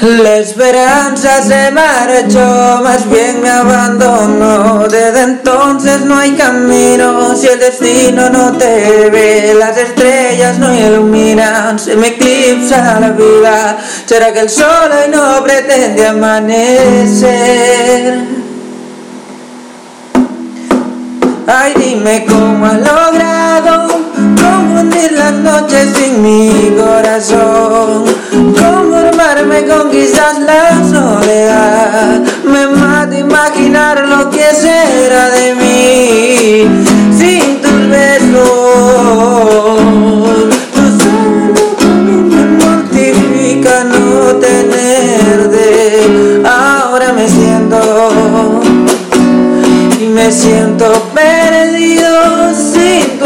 La esperanza se marchó, más bien me abandonó. Desde entonces no hay camino, si el destino no te ve, las estrellas no iluminan, se me eclipsa la vida. ¿Será que el sol hoy no pretende amanecer? Ay, dime cómo has logrado confundir las noches sin mi corazón. Me mata imaginar lo que será de mí sin tus besos. Tu solo me mortifica no tenerte. Ahora me siento y me siento perdido sin.